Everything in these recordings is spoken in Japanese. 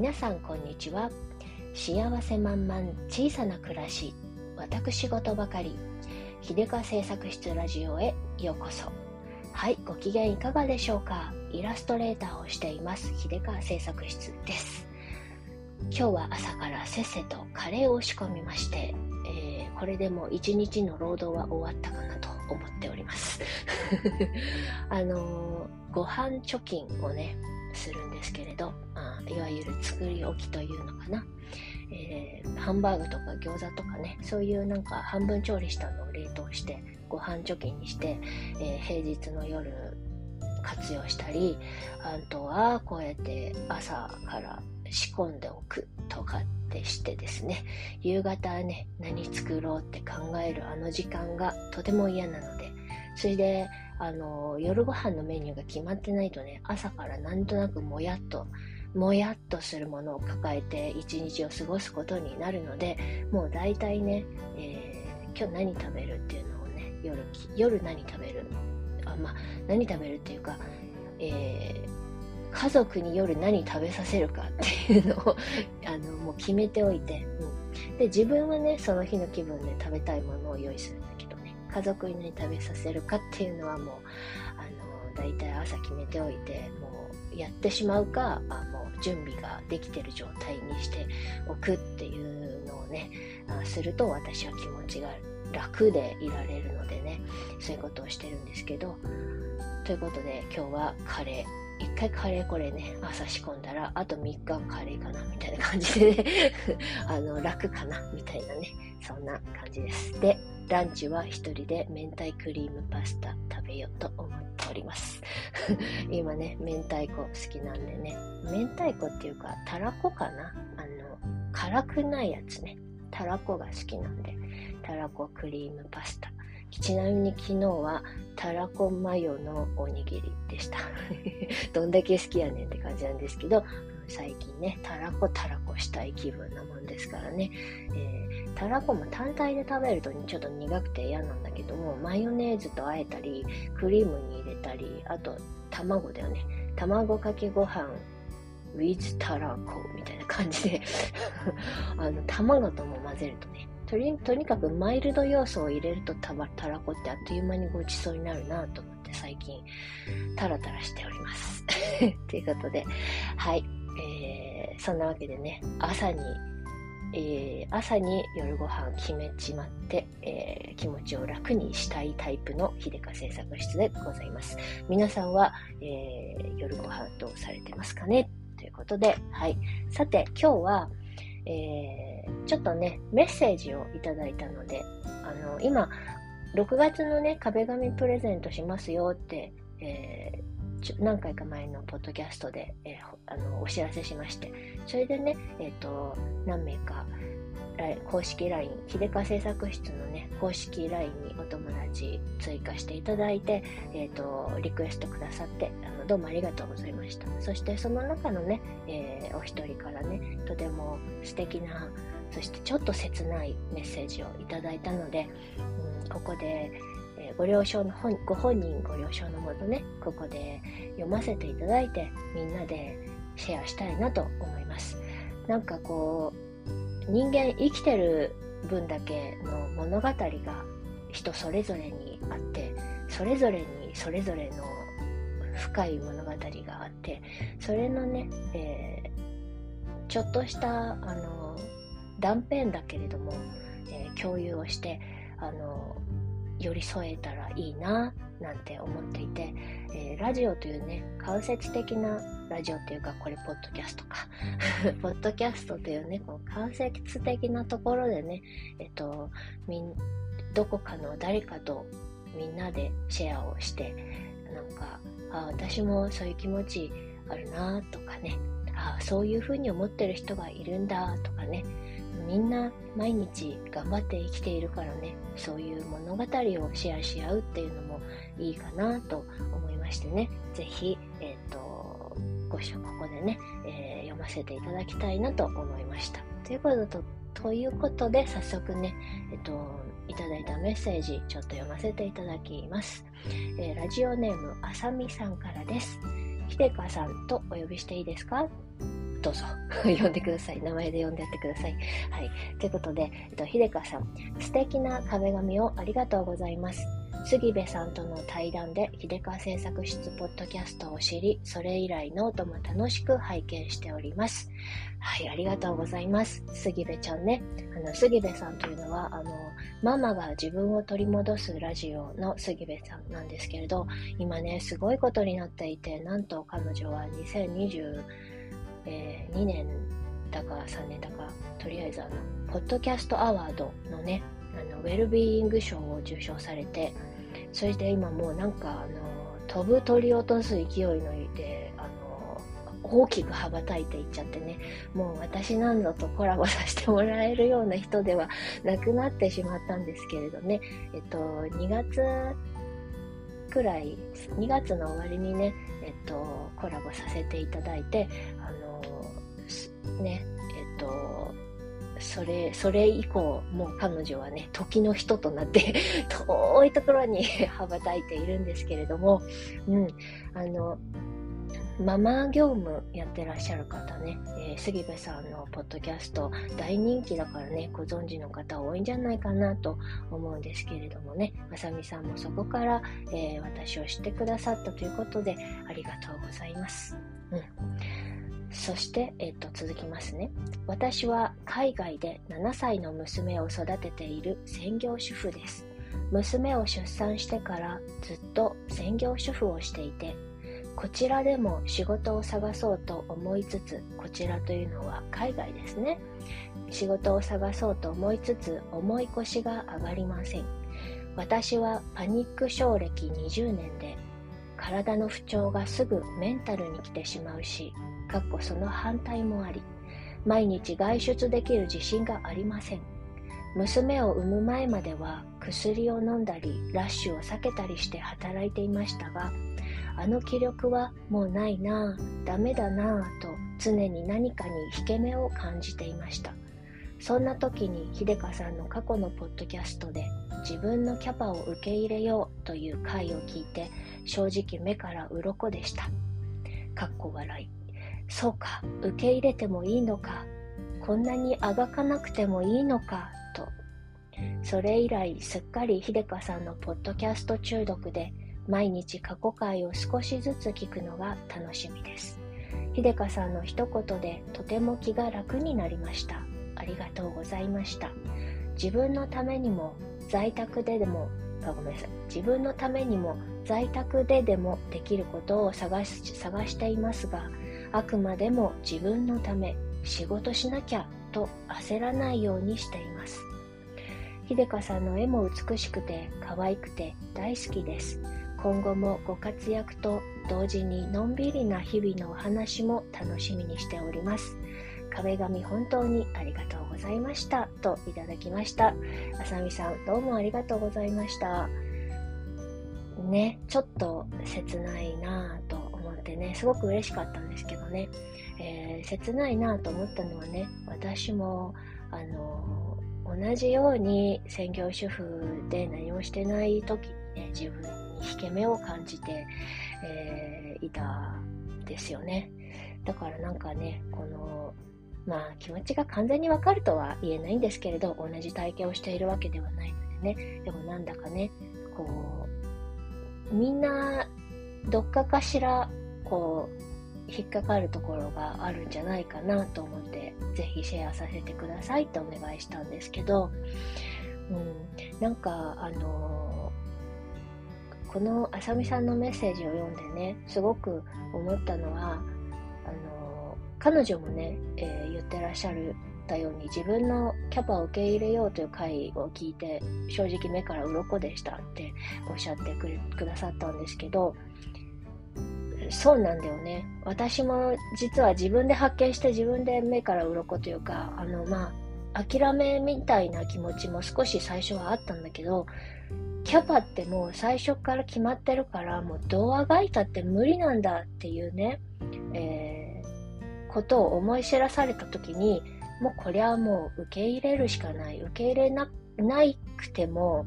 皆さんこんにちは。幸せ満々小さな暮らし私事ばかり。秀川製作室ラジオへようこそ。はいご機嫌いかがでしょうか。イラストレーターをしています秀川製作室です。今日は朝からせっせとカレーを仕込みまして、えー、これでも一日の労働は終わったかなと思っております。あのー、ご飯貯金をねするんですけれど、いわゆる作り置きというのかな、えー、ハンバーグとか餃子とかねそういうなんか半分調理したのを冷凍してご飯貯金にして、えー、平日の夜活用したりあとはこうやって朝から仕込んでおくとかってしてですね。夕方ね何作ろうって考えるあの時間がとても嫌なのでそれであの夜ご飯のメニューが決まってないとね朝からなんとなくもやっともやっとするものを抱えて一日を過ごすことになるのでもう大体ね、えー、今日何食べるっていうのをね夜夜何食べるあまあ何食べるっていうか、えー、家族に夜何食べさせるかっていうのを あのもう決めておいて、うん、で自分はねその日の気分で食べたいものを用意するんだけどね。家族に何食べさせるかっていうのはもうあの大体朝決めておいてもうやってしまうかあもう準備ができてる状態にしておくっていうのをねあすると私は気持ちが楽でいられるのでねそういうことをしてるんですけど。ということで今日はカレー。一回カレーこれね朝仕込んだらあと3日カレーかなみたいな感じでね。あの楽かなみたいなね。そんな感じです。でランチは一人で明太クリームパスタ食べようと思っております。今ね明太子好きなんでね。明太子っていうかたらこかな？あの辛くないやつね。たらこが好きなんで。たらこクリームパスタ。ちなみに昨日はたらこマヨのおにぎりでした。どんだけ好きやねんって感じなんですけど、最近ね、たらこたらこしたい気分なもんですからね、え、たらこも単体で食べるとちょっと苦くて嫌なんだけども、マヨネーズとあえたり、クリームに入れたり、あと卵だよね。卵かけご飯 with たらこみたいな感じで あの、卵とも混ぜるとね、とにとにかくマイルド要素を入れるとたたらこってあっという間にごちそうになるなと思って最近タラタラしております。ということで、はい、えー、そんなわけでね、朝に、えー、朝に夜ご飯決めちまって、えー、気持ちを楽にしたいタイプの秀香製作室でございます。皆さんは、えー、夜ご飯どうされてますかね？ということで、はい。さて、今日は、えーちょっとね、メッセージをいただいたので、あの、今、6月のね、壁紙プレゼントしますよって、え、何回か前のポッドキャストで、えー、あのお知らせしまして、それでね、え、ー、と、何名か、公式 LINE、秀川製作室のね、公式 LINE にお友達追加していただいて、え、ー、と、リクエストくださって、あのどうもありがとうございました。そしてその中のね、えー、お一人からね、とても素敵なそしてちょっと切ないメッセージをいただいたので、うん、ここで、ご了承の本ご本人ご了承のもとねここで読ませていただいてみんなでシェアしたいなと思います。なんかこう人間生きてる分だけの物語が人それぞれにあってそれぞれにそれぞれの深い物語があってそれのね、えー、ちょっとしたあの断片だけれども、えー、共有をしてあの寄り添えたらいいななんて思っていて、えー、ラジオというね間接的なラジオっていうかこれポッドキャストか。ポッドキャストというねこの間接的なところでねえっとみんどこかの誰かとみんなでシェアをしてなんかあ私もそういう気持ちあるなとかね。あそういうふうに思ってる人がいるんだとかねみんな毎日頑張って生きているからね。そういう物語をシェアし合うっていうのもいいかなと思いましてね。是非、えーと、ご一緒ここでね、えー、読ませていただきたいなと思いました。ということとということで早速ねえっ、ー、といただいたメッセージちょっと読ませていただきます、えー、ラジオネームあさみさんからです。ひでかさんとお呼びしていいですか？どうぞ 呼んでください。名前で呼んでやってください。はい。ということで、えっと、ひでかさん、素敵な壁紙をありがとうございます。杉部さんとの対談で秀川製作室ポッドキャストを知り、それ以来ノートも楽しく拝見しております。はい、ありがとうございます。杉部ちゃんね。あの、杉部さんというのは、あの、ママが自分を取り戻すラジオの杉部さんなんですけれど、今ね、すごいことになっていて、なんと彼女は2020 2022年だか3年だか、とりあえずあの、ポッドキャストアワードのね、あのウェルビーイング賞を受賞されて、そして今もうなんかあの飛ぶ鳥落とす勢いのであの大きく羽ばたいていっちゃってねもう私なんぞとコラボさせてもらえるような人ではなくなってしまったんですけれどね。えっと2月くらい2月の終わりにねえっとコラボさせていただいてあのねえっとそれ、それ以降、もう彼女はね、時の人となって 遠いところに 羽ばたいているんですけれども、うん、あの、ママ業務やってらっしゃる方ね、えー、杉部さんのポッドキャスト大人気だからね、ご存知の方多いんじゃないかなと思うんですけれどもね、まさみさんもそこから、えー、私を知ってくださったということで、ありがとうございます。うんそして、えっと、続きますね。私は海外で7歳の娘を育てている専業主婦です。娘を出産してからずっと専業主婦をしていて、こちらでも仕事を探そうと思いつつ、こちらというのは海外ですね。仕事を探そうと思いつつ、重い腰が上がりません。私はパニック症歴20年で、体の不調がすぐメンタルに来てしまうし、かっこその反対もあり、毎日外出できる自信がありません。娘を産む前までは薬を飲んだり、ラッシュを避けたりして働いていましたが、あの気力はもうないなぁ、ダメだなぁと常に何かに引け目を感じていました。そんな時に秀香さんの過去のポッドキャストで自分のキャパを受け入れようという回を聞いて正直目から鱗でした。かっこ笑い。そうか、受け入れてもいいのか、こんなにあがかなくてもいいのか、と。それ以来、すっかり秀香さんのポッドキャスト中毒で、毎日過去回を少しずつ聞くのが楽しみです。秀香さんの一言でとても気が楽になりました。ありがとうございました。自分のためにも在宅ででもあごめんなさい自分のためにも在宅ででもできることを探し探していますがあくまでも自分のため仕事しなきゃと焦らないようにしています。秀香さんの絵も美しくて可愛くて大好きです。今後もご活躍と同時にのんびりな日々のお話も楽しみにしております。壁紙本当にありがとうございましたといただきました。あさみさんどうもありがとうございました。ねちょっと切ないなぁ。てね、すごく嬉しかったんですけどね、えー、切ないなと思ったのはね、私も、あの同じように専業主婦で何もしてない時にね、自分に引け目を感じて、えー、いたんですよね。だからなんかね、この、まあ気持ちが完全にわかるとは言えないんですけれど、同じ体験をしているわけではないのでね、でもなんだかね、こう、みんなどっかかしらこう引っかかるところがあるんじゃないかなと思ってぜひシェアさせてくださいってお願いしたんですけど、うん、なんかあのー、このあさみさんのメッセージを読んでねすごく思ったのはあのー、彼女もね、えー、言ってらっしゃるたように自分のキャパを受け入れようという回を聞いて正直目から鱗でしたっておっしゃってくださったんですけどそうなんだよね。私も実は自分で発見して自分で目から鱗というか、あの、まあ、諦めみたいな気持ちも少し最初はあったんだけど、キャパってもう最初から決まってるから、もうどうあがいたって無理なんだっていうね、えー、ことを思い知らされた時に、もうこれはもう受け入れるしかない。受け入れな、くても、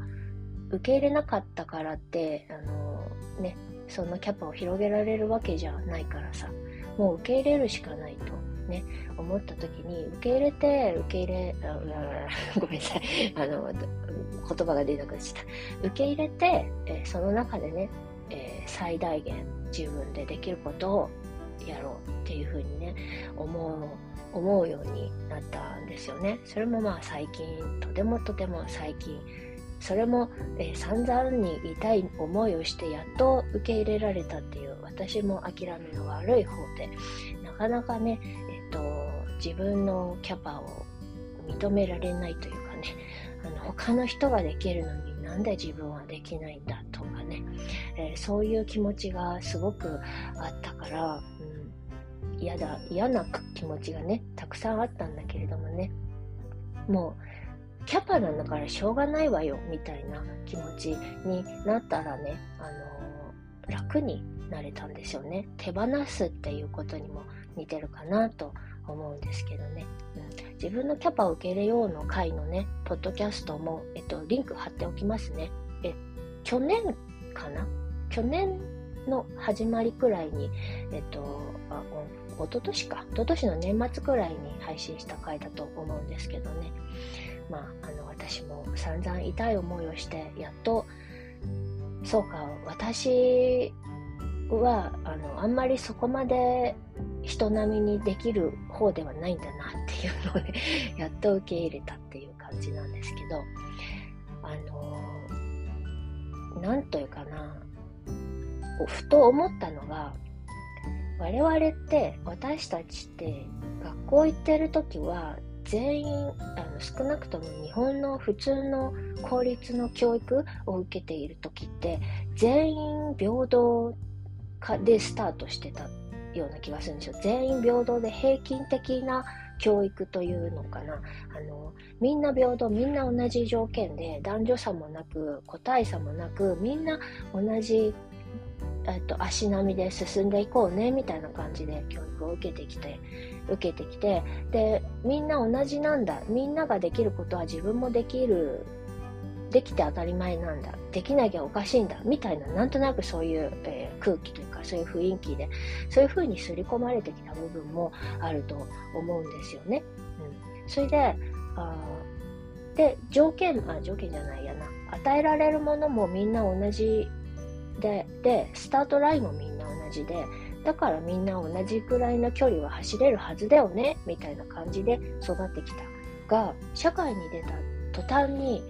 受け入れなかったからって、あの、ね、そのキャパを広げられるわけじゃないからさもう受け入れるしかないとね、思った時に受け入れて受け入れ ごめんなさい。あの言葉が出なくなっちゃった。受け入れて、え、その中でね、えー、最大限自分でできることをやろうっていうふうにね思う思うようになったんですよね。それもまあ最近とてもとても最近それも、えー、散々に痛い思いをしてやっと受け入れられたっていう私も諦めの悪い方でなかなかね、えっ、ー、と自分のキャパを認められないというかねあの他の人ができるのになんで自分はできないんだとかね、えー、そういう気持ちがすごくあったから、うん、嫌だ嫌な気持ちがねたくさんあったんだけれどもねもうキャパなんだからしょうがないわよみたいな気持ちになったらね、あのー、楽になれたんですよね。手放すっていうことにも似てるかなと思うんですけどね。うん、自分のキャパを受け入れようの回のね、ポッドキャストも、えっと、リンク貼っておきますね。え、去年かな？去年の始まりくらいに、えっと、あ一昨年か、一昨年の年末くらいに配信した回だと思うんですけどね。まあ、あの私も散々痛い思いをしてやっとそうか私はあのあんまりそこまで人並みにできる方ではないんだなっていうのを やっと受け入れたっていう感じなんですけどあのなんというかなふと思ったのが我々って私たちって学校行ってる時は全員あの少なくとも日本の普通の公立の教育を受けている時って全員平等でスタートしてたような気がするんですよ。全員平等で平均的な教育というのかな。あのみんな平等みんな同じ条件で男女差もなく個体差もなくみんな同じえっと、足並みで進んでいこうねみたいな感じで教育を受けてきて受けてきてでみんな同じなんだ。みんなができることは自分もできるできて当たり前なんだ。できなきゃおかしいんだ。みたいななんとなくそういう、えー、空気というかそういう雰囲気でそういう風に刷り込まれてきた部分もあると思うんですよね。うん、それであで条件あ条件じゃないやな。与えられるものもみんな同じででスタートラインもみんな同じでだからみんな同じくらいの距離は走れるはずだよねみたいな感じで育ってきた。が社会に出た途端に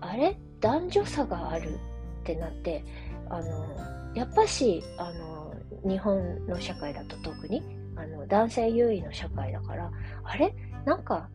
あれ？男女差があるってなってあのやっぱしあの日本の社会だと特にあの男性優位の社会だからあれ？なんか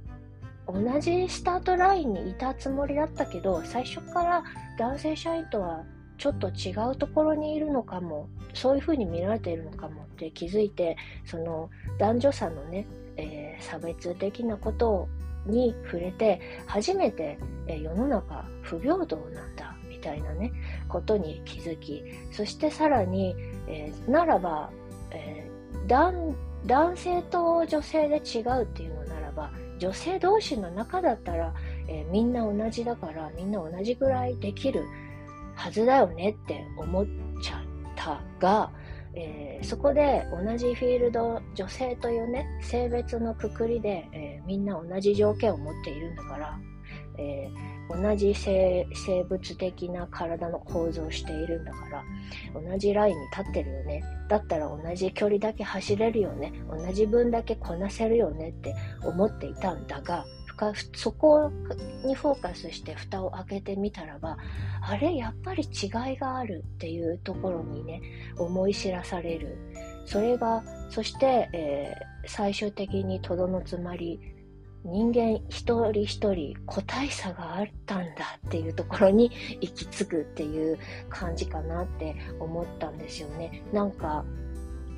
同じスタートラインにいたつもりだったけど最初から男性社員とはちょっと違うところにいるのかも。そういうふうに見られているのかもって気づいてその男女差のね、えー、差別的なことに触れて初めて、えー、世の中不平等なんだみたいなねことに気づきそしてさらに、えー、ならば、え男男性と女性で違うっていうのならば女性同士の中だったら、えみんな同じだからみんな同じぐらいできるはずだよねって思っちゃったが、えー、そこで同じフィールド女性というね性別のくくりで、えー、みんな同じ条件を持っているんだから、えー、同じ生物的な体の構造をしているんだから同じラインに立ってるよね。だったら同じ距離だけ走れるよね。同じ分だけこなせるよねって思っていたんだがそこにフォーカスして蓋を開けてみたらばあれやっぱり違いがあるっていうところにね思い知らされる。それがそして、えー、最終的にとどのつまり人間一人一人個体差があったんだっていうところに 行き着くっていう感じかなって思ったんですよね。なんか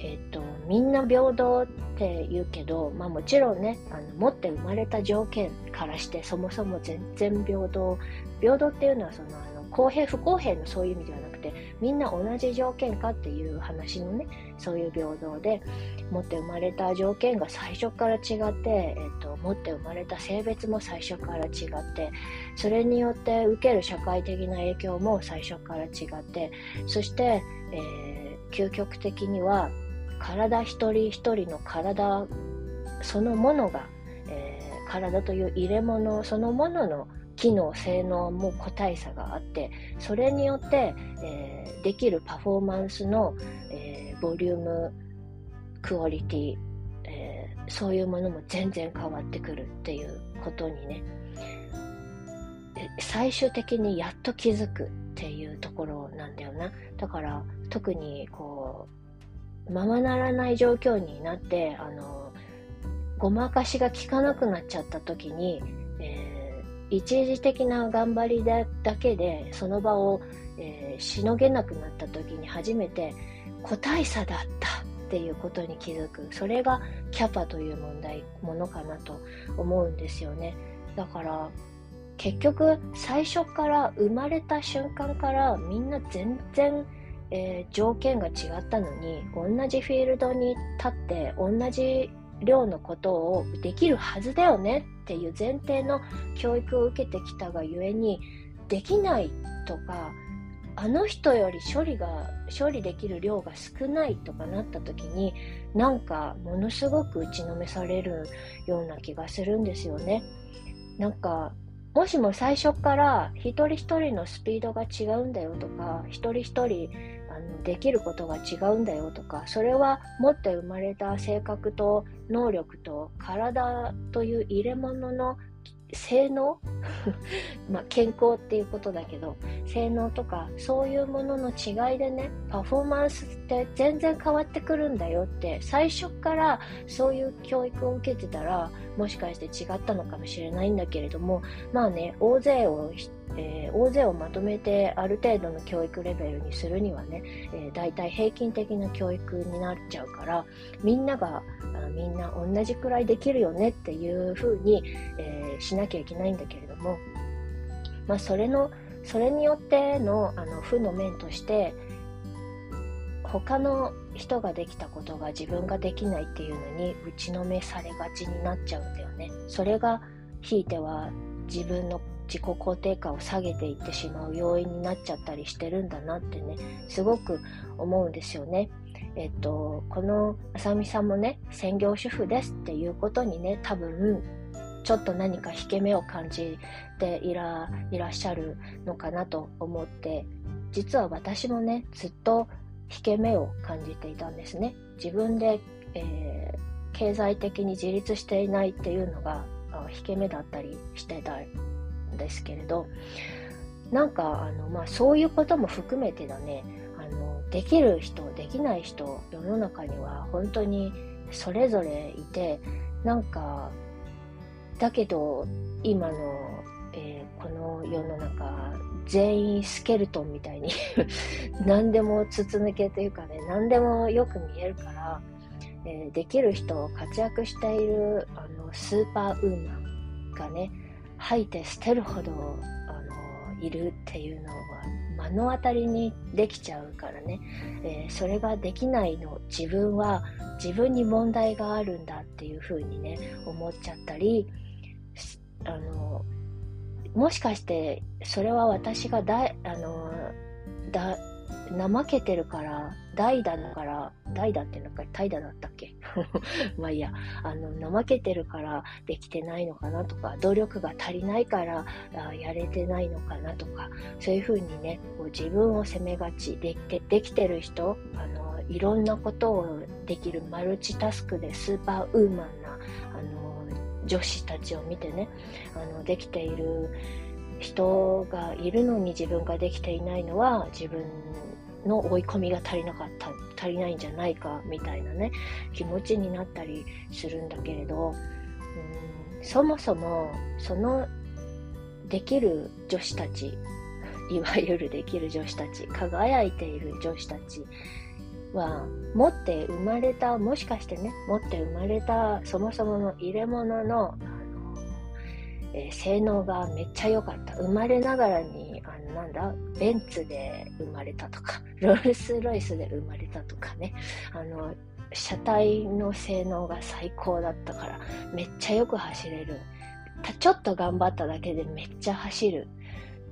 えーと、みんな平等って言うけど、まあ、もちろんねあの持って生まれた条件からしてそもそも全然平等。平等っていうのはそのあの公平不公平のそういう意味ではなくてみんな同じ条件かっていう話のねそういう平等で持って生まれた条件が最初から違って、えーと、持って生まれた性別も最初から違ってそれによって受ける社会的な影響も最初から違ってそして、えー、究極的には体一人一人の体そのものが、えー、体という入れ物そのものの機能性能も個体差があってそれによって、えー、できるパフォーマンスの、えー、ボリュームクオリティ、えー、そういうものも全然変わってくるっていうことにね。最終的にやっと気づくっていうところなんだよな。だから特にこうままならない状況になってあのごまかしが効かなくなっちゃった時に、えー、一時的な頑張りだけでその場を、えー、しのげなくなった時に初めて個体差だったっていうことに気づく。それがキャパという問題ものかなと思うんですよね。だから結局最初から生まれた瞬間からみんな全然、えー、条件が違ったのに同じフィールドに立って同じ量のことをできるはずだよねっていう前提の教育を受けてきたがゆえにできないとかあの人より処理が処理できる量が少ないとかなった時になんかものすごく打ちのめされるような気がするんですよね。なんかもしも最初から一人一人のスピードが違うんだよとか一人一人できることが違うんだよとかそれは持って生まれた性格と能力と体という入れ物の性能？まあ健康っていうことだけど性能とかそういうものの違いでねパフォーマンスって全然変わってくるんだよって最初からそういう教育を受けてたらもしかして違ったのかもしれないんだけれどもまあね大勢をえー、大勢をまとめてある程度の教育レベルにするにはね、えー、大体平均的な教育になっちゃうからみんながみんな同じくらいできるよねっていう風に、えー、しなきゃいけないんだけれども、まあ、それのそれによってのあの負の面として他の人ができたことが自分ができないっていうのに打ちのめされがちになっちゃうんだよね。それがひいては自分の自己肯定感を下げていってしまう要因になっちゃったりしてるんだなってねすごく思うんですよね。えっと、このあさみさんもね専業主婦ですっていうことにね多分ちょっと何か引け目を感じていらいらっしゃるのかなと思って実は私もねずっと引け目を感じていたんですね自分で、えー、経済的に自立していないっていうのが引け目だったりしてたですけれどなんかあの、まあ、そういうことも含めてだねあのできる人できない人世の中には本当にそれぞれいてなんかだけど今の、えー、この世の中全員スケルトンみたいに 何でも筒抜けというかね何でもよく見えるから、えー、できる人活躍しているあのスーパーウーマンがね吐いて捨てるほどあのいるっていうのは目の当たりにできちゃうからね、えー、それができないの自分は自分に問題があるんだっていうふうにね思っちゃったりあのもしかしてそれは私がだあのだ怠けてるから代打だから代打ってなんか怠惰だったっけ？まあいいや。あの怠けてるからできてないのかなとか努力が足りないからやれてないのかなとかそういうふうにねこう自分を責めがちででできてる人あのいろんなことをできるマルチタスクでスーパーウーマンなあの女子たちを見てねあのできている人がいるのに自分ができていないのは自分の追い込みが足りなかった足りないんじゃないかみたいなね気持ちになったりするんだけれどうんそもそもそのできる女子たち いわゆるできる女子たち輝いている女子たちは持って生まれたもしかしてね持って生まれたそもそもの入れ物のえー、性能がめっちゃ良かった。生まれながらに、なんだ、ベンツで生まれたとか、ロールスロイスで生まれたとかね、あの、車体の性能が最高だったから、めっちゃよく走れる。ちょっと頑張っただけでめっちゃ走る。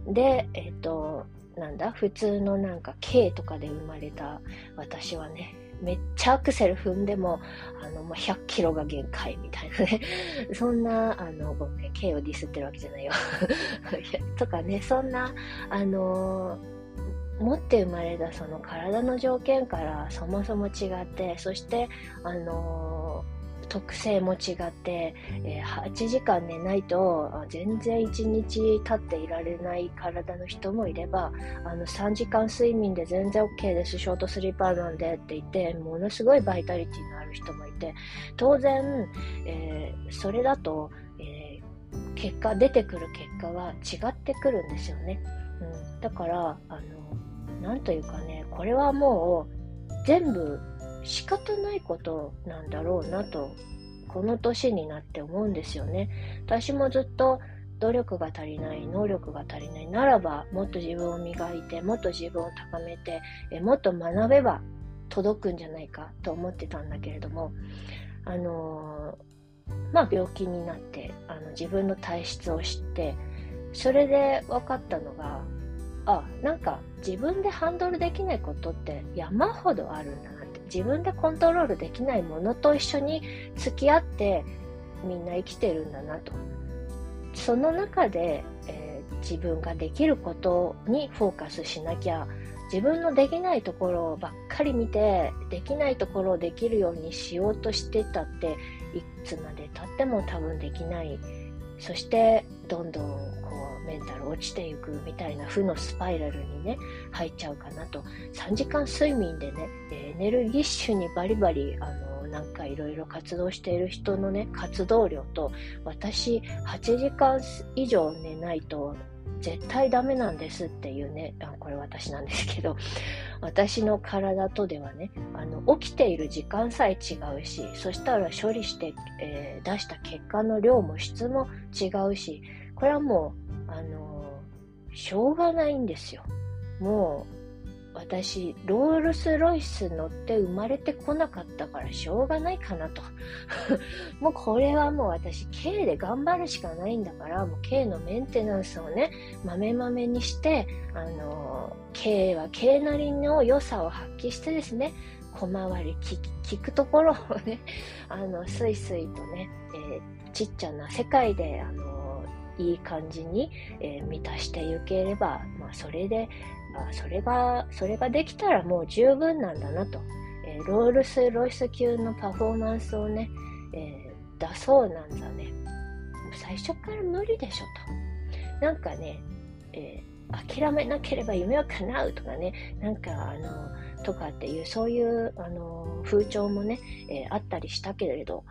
で、えっ、ー、と、なんだ、普通のなんか K とかで生まれた私はね、めっちゃアクセル踏んでも、あの、まあ、100キロが限界みたいなね。そんな、あの、ごめん、K をディスってるわけじゃないよ。とかね、そんな、あの持って生まれたその体の条件からそもそも違って、そして、あの特性も違って、えー、8時間寝ないと全然1日経っていられない体の人もいればあの3時間睡眠で全然 OK です。ショートスリーパーなんでって言ってものすごいバイタリティのある人もいて当然、えー、それだと、えー、結果出てくる結果は違ってくるんですよね、うん、だからあのなんというかねこれはもう全部仕方ないことなんだろうなと、この年になって思うんですよね。私もずっと努力が足りない、能力が足りないならば、もっと自分を磨いて、もっと自分を高めて、えもっと学べば届くんじゃないかと思ってたんだけれども、あのー、まあ病気になって、あの自分の体質を知って、それで分かったのが、あ、なんか自分でハンドルできないことって山ほどあるんだ自分でコントロールできないものと一緒に付き合ってみんな生きてるんだなと。その中で、えー、自分ができることにフォーカスしなきゃ自分のできないところばっかり見てできないところをできるようにしようとしてたっていつまでたっても多分できないそしてどんどんメンタル落ちていくみたいな負のスパイラルにね入っちゃうかなと。3時間睡眠でねエネルギッシュにバリバリあのなんかいろいろ活動している人のね活動量と私8時間以上寝ないと絶対ダメなんですっていうね、あこれ私なんですけど、私の体とではね、あの、起きている時間さえ違うし、そしたら処理して、えー、出した結果の量も質も違うし、これはもう、あの、しょうがないんですよ。もう、私、ロールスロイス乗って生まれてこなかったからしょうがないかなと。もうこれはもう私、K で頑張るしかないんだから、もう K のメンテナンスをね、まめまめにして、あの、K は K なりの良さを発揮してですね、小回り聞くところをね、あの、スイスイとね、えー、ちっちゃな世界で、あの、いい感じに、えー、満たしていければ、まあ、それで、あそれが、それができたらもう十分なんだなと。えー、ロールス・ロイス級のパフォーマンスをね、えー、出そうなんだね。最初から無理でしょと。なんかね、え、諦めなければ夢は叶うとかね、なんかあの、とかっていう、そういうあの風潮もね、えあったりしたけれど、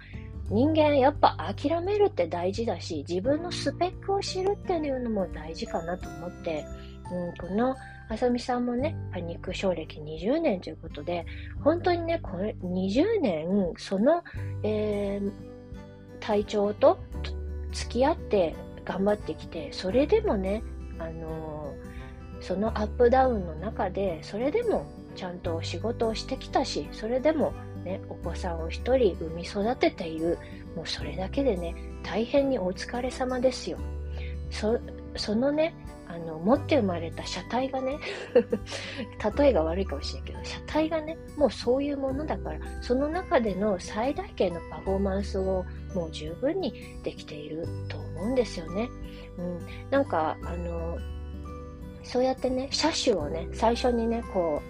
人間やっぱ諦めるって大事だし、自分のスペックを知るっていうのも大事かなと思って、うん、このあさみさんもね、パニック症歴20年ということで、本当にね、これ20年、その、えー、体調と付き合って頑張ってきて、それでもね、あのー、そのアップダウンの中で、それでもちゃんと仕事をしてきたし、それでもね、お子さんを一人産み育てている、もうそれだけでね、大変にお疲れ様ですよ。そのね、あの、持って生まれた車体がね 例えが悪いかもしれないけど、車体がね、もうそういうものだから、その中での最大限のパフォーマンスをもう十分にできていると思うんですよね。うん。なんか、あの、そうやってね、車種をね、最初にね、こ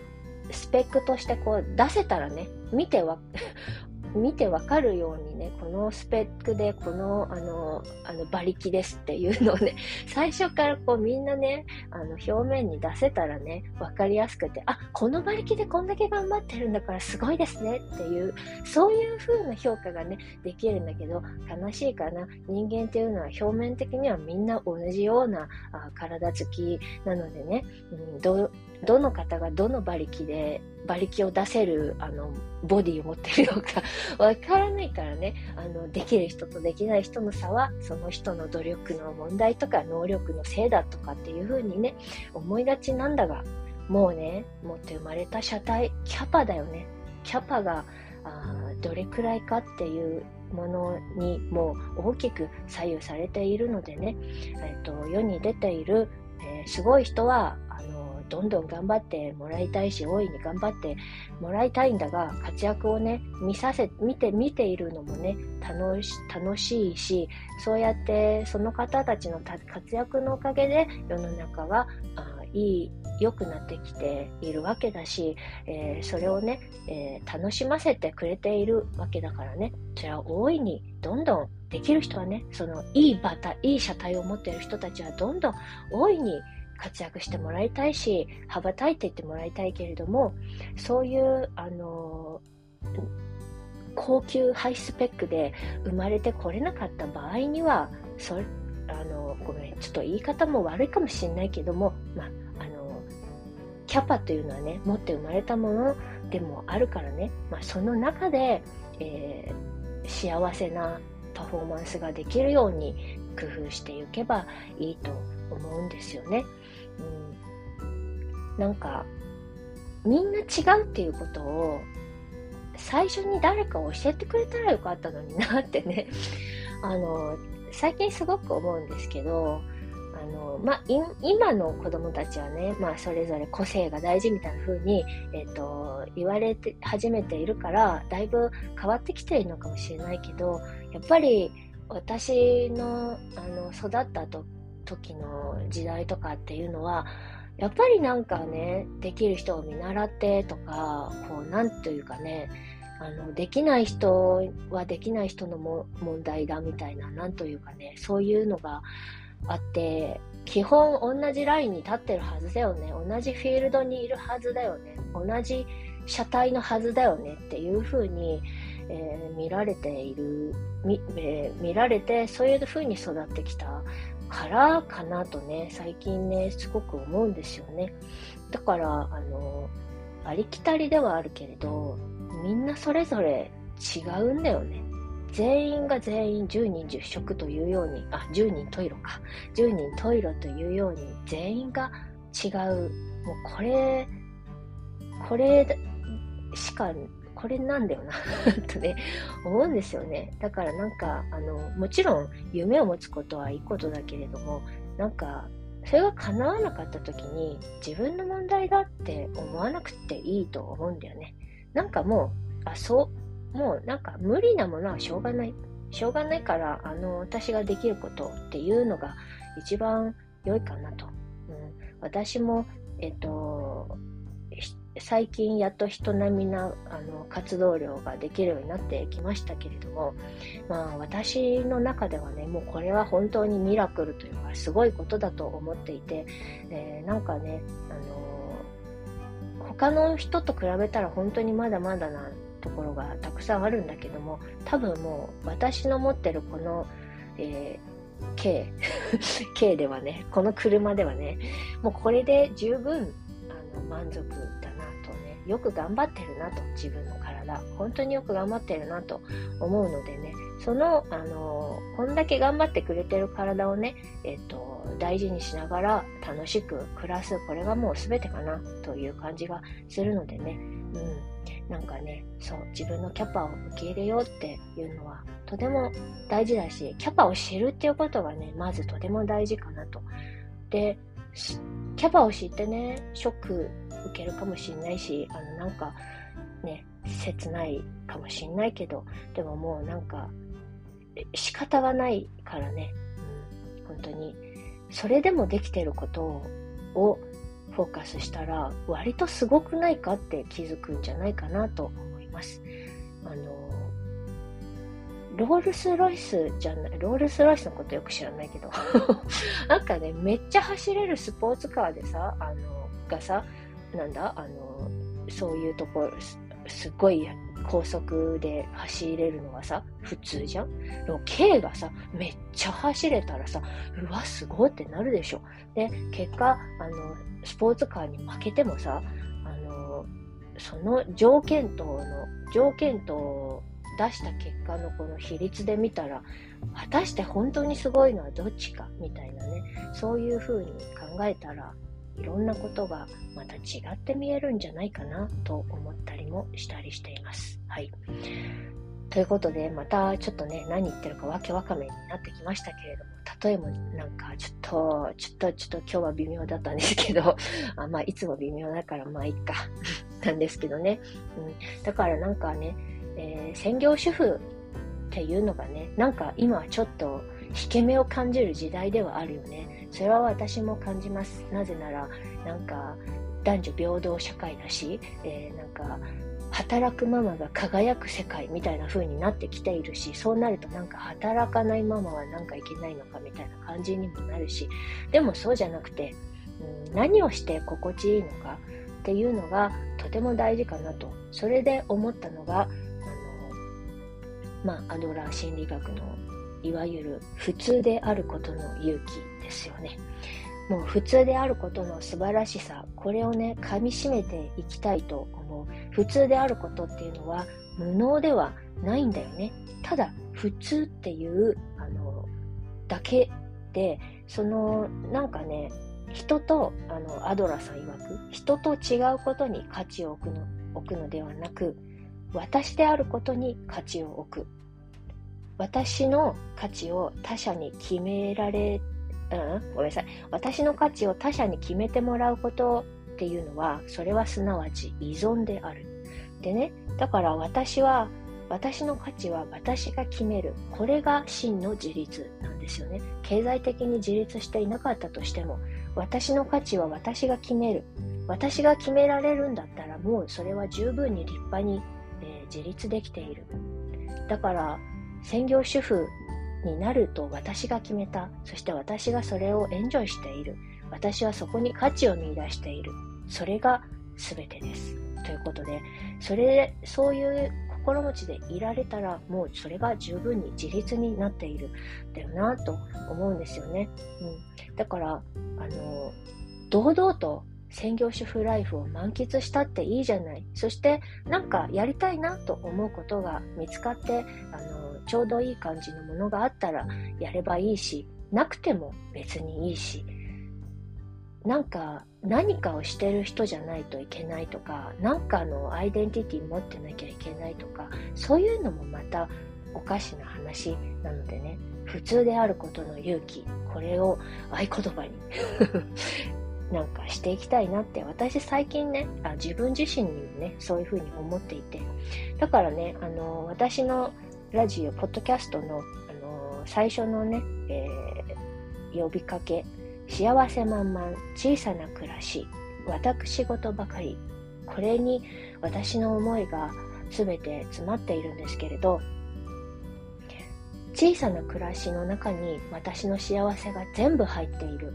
う、スペックとしてこう出せたらね、見てわ、見てわかるようにね、このスペックで、この、あの、あの、馬力ですっていうのをね、最初からこうみんなね、あの、表面に出せたらね、わかりやすくて、あ、この馬力でこんだけ頑張ってるんだからすごいですねっていう、そういう風な評価がね、できるんだけど、悲しいかな。人間っていうのは表面的にはみんな同じようなあ体つきなのでね、うん、ど、どの方がどの馬力で馬力を出せるあのボディを持ってるのか わからないからね。あのできる人とできない人の差はその人の努力の問題とか能力のせいだとかっていう風にね思いがちなんだがもうね持って生まれた車体キャパだよね。キャパがあどれくらいかっていうものにもう大きく左右されているのでね、えーと、世に出ている、えー、すごい人はどんどん頑張ってもらいたいし、大いに頑張ってもらいたいんだが、活躍をね、見させ、見て、見ているのもね、楽し、楽しいし、そうやってその方たちの活躍のおかげで世の中は、あいい、良くなってきているわけだし、えー、それをね、えー、楽しませてくれているわけだからね、それは大いにどんどんできる人はね、そのいいバタ、いい車体を持っている人たちはどんどん大いに活躍してもらいたいし、羽ばたいていってもらいたいけれども、そういう、あの高級ハイスペックで生まれてこれなかった場合には、それ、あの、ごめん、ちょっと言い方も悪いかもしれないけども、まあ、あの、キャパというのはね、持って生まれたものでもあるからね、まあ、その中で、えー、幸せなパフォーマンスができるように工夫していけばいいと思うんですよね。うん、なんか、みんな違うっていうことを最初に誰か教えてくれたらよかったのになってね、あの、最近すごく思うんですけど、あの、まあ、今の子供たちはね、まあ、それぞれ個性が大事みたいな風に、えっ、ー、と、言われて始めているから、だいぶ変わってきているのかもしれないけど、やっぱり私の、あの、育ったと時の時代とかっていうのは、やっぱりなんかね、できる人を見習ってとか、こう、なんというかね、あの、できない人はできない人のも問題だみたいな、なんというかね、そういうのがあって、基本同じラインに立ってるはずだよね。同じフィールドにいるはずだよね。同じ車体のはずだよねっていうふうに、えー、見られている、見,、えー、見られて、そういうふうに育ってきたからかなとね、最近ね、すごく思うんですよね。だから、あの、ありきたりではあるけれど、みんなそれぞれ違うんだよね。全員が全員10人10食というように、あ、10人トイロか。10人トイロというように、全員が違う。もうこれ、これしかこれなんだよな とね、思うんですよね。だからなんか、あの、もちろん夢を持つことはいいことだけれども、なんか、それが叶わなかった時に自分の問題だって思わなくていいと思うんだよね。なんかもう、あ、そう、もうなんか無理なものはしょうがない。しょうがないから、あの、私ができることっていうのが一番良いかなと。うん、私も、えっと、最近やっと人並みなあの活動量ができるようになってきましたけれども、まあ私の中ではね、もうこれは本当にミラクルというかすごいことだと思っていて、えー、なんかね、あのー、他の人と比べたら本当にまだまだなところがたくさんあるんだけども、多分もう私の持ってるこの、えー K K ではね、この車ではね、もうこれで十分あの満足よく頑張ってるなと、自分の体。本当によく頑張ってるなと思うのでね、その、あの、こんだけ頑張ってくれてる体をね、えっと、大事にしながら楽しく暮らす、これがもう全てかなという感じがするのでね、うん。なんかね、そう、自分のキャパを受け入れようっていうのはとても大事だし、キャパを知るっていうことがね、まずとても大事かなと。で、キャパを知ってね、ショック受けるかもしんないし、あの、なんか、ね、切ないかもしんないけど、でももうなんか、仕方がないからね、うん、本当に、それでもできてることをフォーカスしたら、割とすごくないかって気づくんじゃないかなと思います。あの、ロールスロイスじゃない、ロールスロイスのことよく知らないけど、なんかね、めっちゃ走れるスポーツカーでさ、あの、がさ、なんだ、あの、そういうところ、すっごい高速で走れるのがさ、普通じゃん？でも K がさ、めっちゃ走れたらさ、うわ、すごいってなるでしょ。で、結果、あの、スポーツカーに負けてもさ、あの、その条件との、条件と出した結果のこの比率で見たら、果たして本当にすごいのはどっちかみたいなね、そういう風に考えたら、いろんなことがまた違って見えるんじゃないかなと思ったりもしたりしています。はい。ということで、またちょっとね、何言ってるかわけわかめになってきましたけれども、例えばなんかちょっと、ちょっと、ちょっと今日は微妙だったんですけど、あまあいつも微妙だからまあいいか、なんですけどね。うん、だからなんかね、えー、専業主婦っていうのがね、なんか今はちょっと引け目を感じる時代ではあるよね。それは私も感じます。なぜなら、なんか男女平等社会だし、えー、なんか働くママが輝く世界みたいな風になってきているしそうなるとなんか働かないママはなんかいけないのかみたいな感じにもなるしでもそうじゃなくて、うん、何をして心地いいのかっていうのがとても大事かなとそれで思ったのがあの、まあ、アドラー心理学のいわゆる普通であることの勇気ですよね。もう普通であることの素晴らしさ、これをね、噛み締めていきたいと思う。普通であることっていうのは無能ではないんだよね。ただ、普通っていう、あの、だけで、その、なんかね、人と、あの、アドラさん曰く、人と違うことに価値を置くの、置くのではなく、私であることに価値を置く。私の価値を他者に決められうん、ごめんなさい。私の価値を他者に決めてもらうことっていうのは、それはすなわち依存である。でね、だから私は、私の価値は私が決める。これが真の自立なんですよね。経済的に自立していなかったとしても、私の価値は私が決める。私が決められるんだったら、もうそれは十分に立派に、えー、自立できている。だから、専業主婦になると私が決めた。そして私がそれをエンジョイしている。私はそこに価値を見出している。それが全てです。ということで、それ、そういう心持ちでいられたら、もうそれが十分に自立になっている。だよなと思うんですよね。うん。だから、あの、堂々と専業主婦ライフを満喫したっていいじゃない。そして、なんかやりたいなと思うことが見つかって、あの、ちょうどいい感じのものがあったらやればいいし、なくても別にいいし、なんか何かをしてる人じゃないといけないとか、なんかのアイデンティティ持ってなきゃいけないとか、そういうのもまたおかしな話なのでね、普通であることの勇気、これを合言葉に なんかしていきたいなって私最近ねあ自分自身にもねそういうふうに思っていて。だからねあの私のラジオ、ポッドキャストの、あのー、最初のね、えー、呼びかけ、幸せ満々、小さな暮らし、私事ばかり。これに私の思いが全て詰まっているんですけれど、小さな暮らしの中に私の幸せが全部入っている。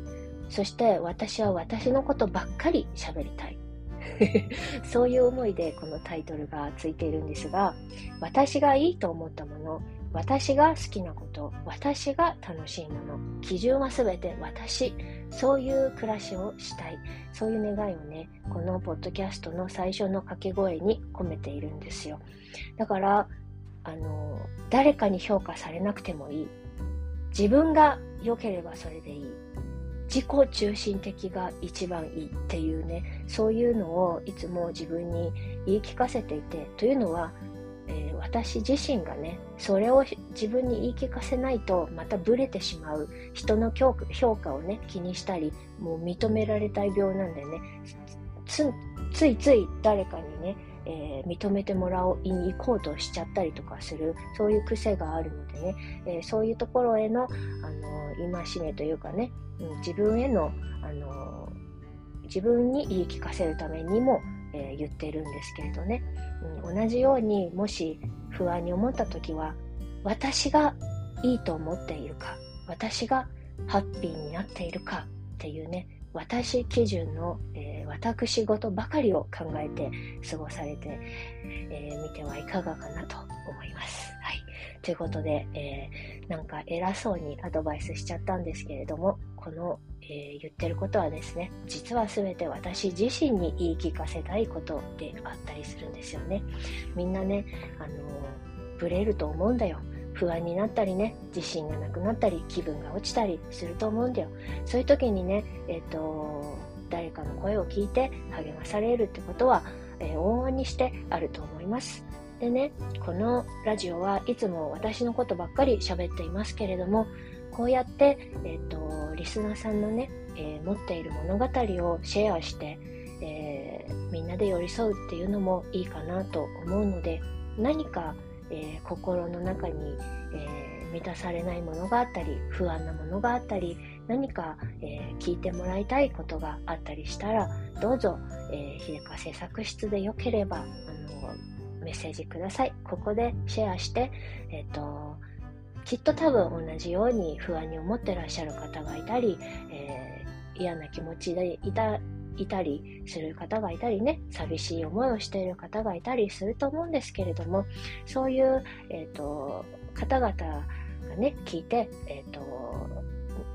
そして私は私のことばっかり喋りたい。そういう思いでこのタイトルがついているんですが、私がいいと思ったもの、私が好きなこと、私が楽しいもの、基準はすべて私、そういう暮らしをしたい。そういう願いをね、このポッドキャストの最初の掛け声に込めているんですよ。だから、あの、誰かに評価されなくてもいい。自分が良ければそれでいい。自己中心的が一番いいっていうね、そういうのをいつも自分に言い聞かせていて、というのは、えー、私自身がね、それを自分に言い聞かせないとまたブレてしまう人の評価をね、気にしたり、もう認められたい病なんでね、つついつい誰かにね、えー、認めてもらおうに行こうとしちゃったりとかする、そういう癖があるのでね、えー、そういうところへの、あの戒めというかね、うん、自分への、あの自分に言い聞かせるためにも、えー、言ってるんですけれどね、うん、同じようにもし不安に思った時は私がいいと思っているか私がハッピーになっているかっていうね私基準の、えー、私事ばかりを考えて過ごされてみ、えー、てはいかがかなと思います。はいということで、えー、なんか偉そうにアドバイスしちゃったんですけれども、この、えー、言ってることはですね、実は全て私自身に言い聞かせたいことであったりするんですよね。みんなね、あのー、ブレると思うんだよ。不安になったりね、自信がなくなったり、気分が落ちたりすると思うんだよ。そういう時にね、えっ、ー、と、誰かの声を聞いて励まされるってことは、えー、往々にしてあると思います。でね、このラジオはいつも私のことばっかり喋っていますけれども、こうやって、えっ、ー、と、リスナーさんのね、えー、持っている物語をシェアして、えー、みんなで寄り添うっていうのもいいかなと思うので、何か、え心の中に、え満たされないものがあったり、不安なものがあったり、何か、え聞いてもらいたいことがあったりしたら、どうぞ、えー、秀川製作室でよければ、あの、メッセージください。ここでシェアして、え、ー、と、きっと多分同じように不安に思ってらっしゃる方がいたり、えー、嫌な気持ちでいたいたりする方がいたりね、寂しい思いをしている方がいたりすると思うんですけれども、そういう、えーと、方々がね、聞いて、えーと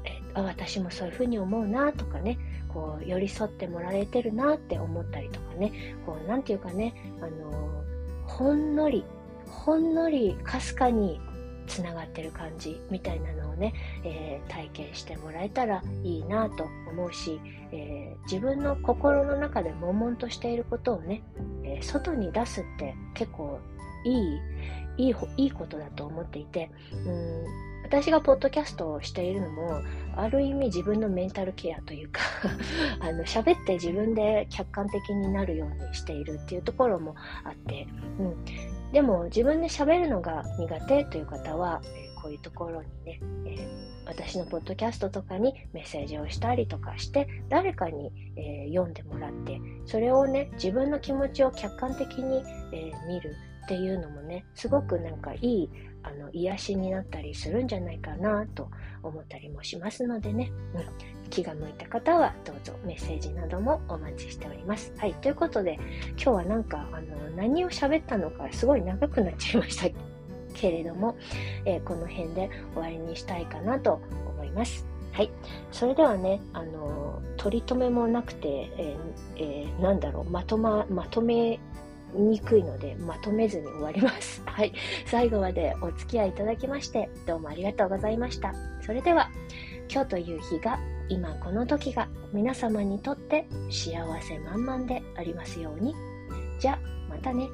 えー、私もそういうふうに思うなとかね、こう寄り添ってもらえてるなって思ったりとかね、こうなんていうかね、あのほんのり、ほんのりかすかにつながってる感じみたいなのをね、えー、体験してもらえたらいいなと思うし、えー、自分の心の中で悶々としていることをね、えー、外に出すって結構いい、いい、いいことだと思っていて、うん私がポッドキャストをしているのも、ある意味自分のメンタルケアというか あの、喋って自分で客観的になるようにしているっていうところもあって、うん。でも自分で喋るのが苦手という方は、え、こういうところにね、え、私のポッドキャストとかにメッセージをしたりとかして、誰かに、え、読んでもらって、それをね、自分の気持ちを客観的に、え見るっていうのもね、すごくなんかいいあの癒しになったりするんじゃないかなと思ったりもしますのでね、うん、気が向いた方はどうぞメッセージなどもお待ちしております。はい、ということで今日はなんかあの何を喋ったのかすごい長くなっちゃいましたけれども、えー、この辺で終わりにしたいかなと思います。はい。それではね、あの、取り留めもなくて、えーえー、なんだろう、まとま、まとめにくいのでまとめずに終わります。はい。最後までお付き合いいただきましてどうもありがとうございました。それでは今日という日が今この時が皆様にとって幸せ満々でありますように。じゃ、またね。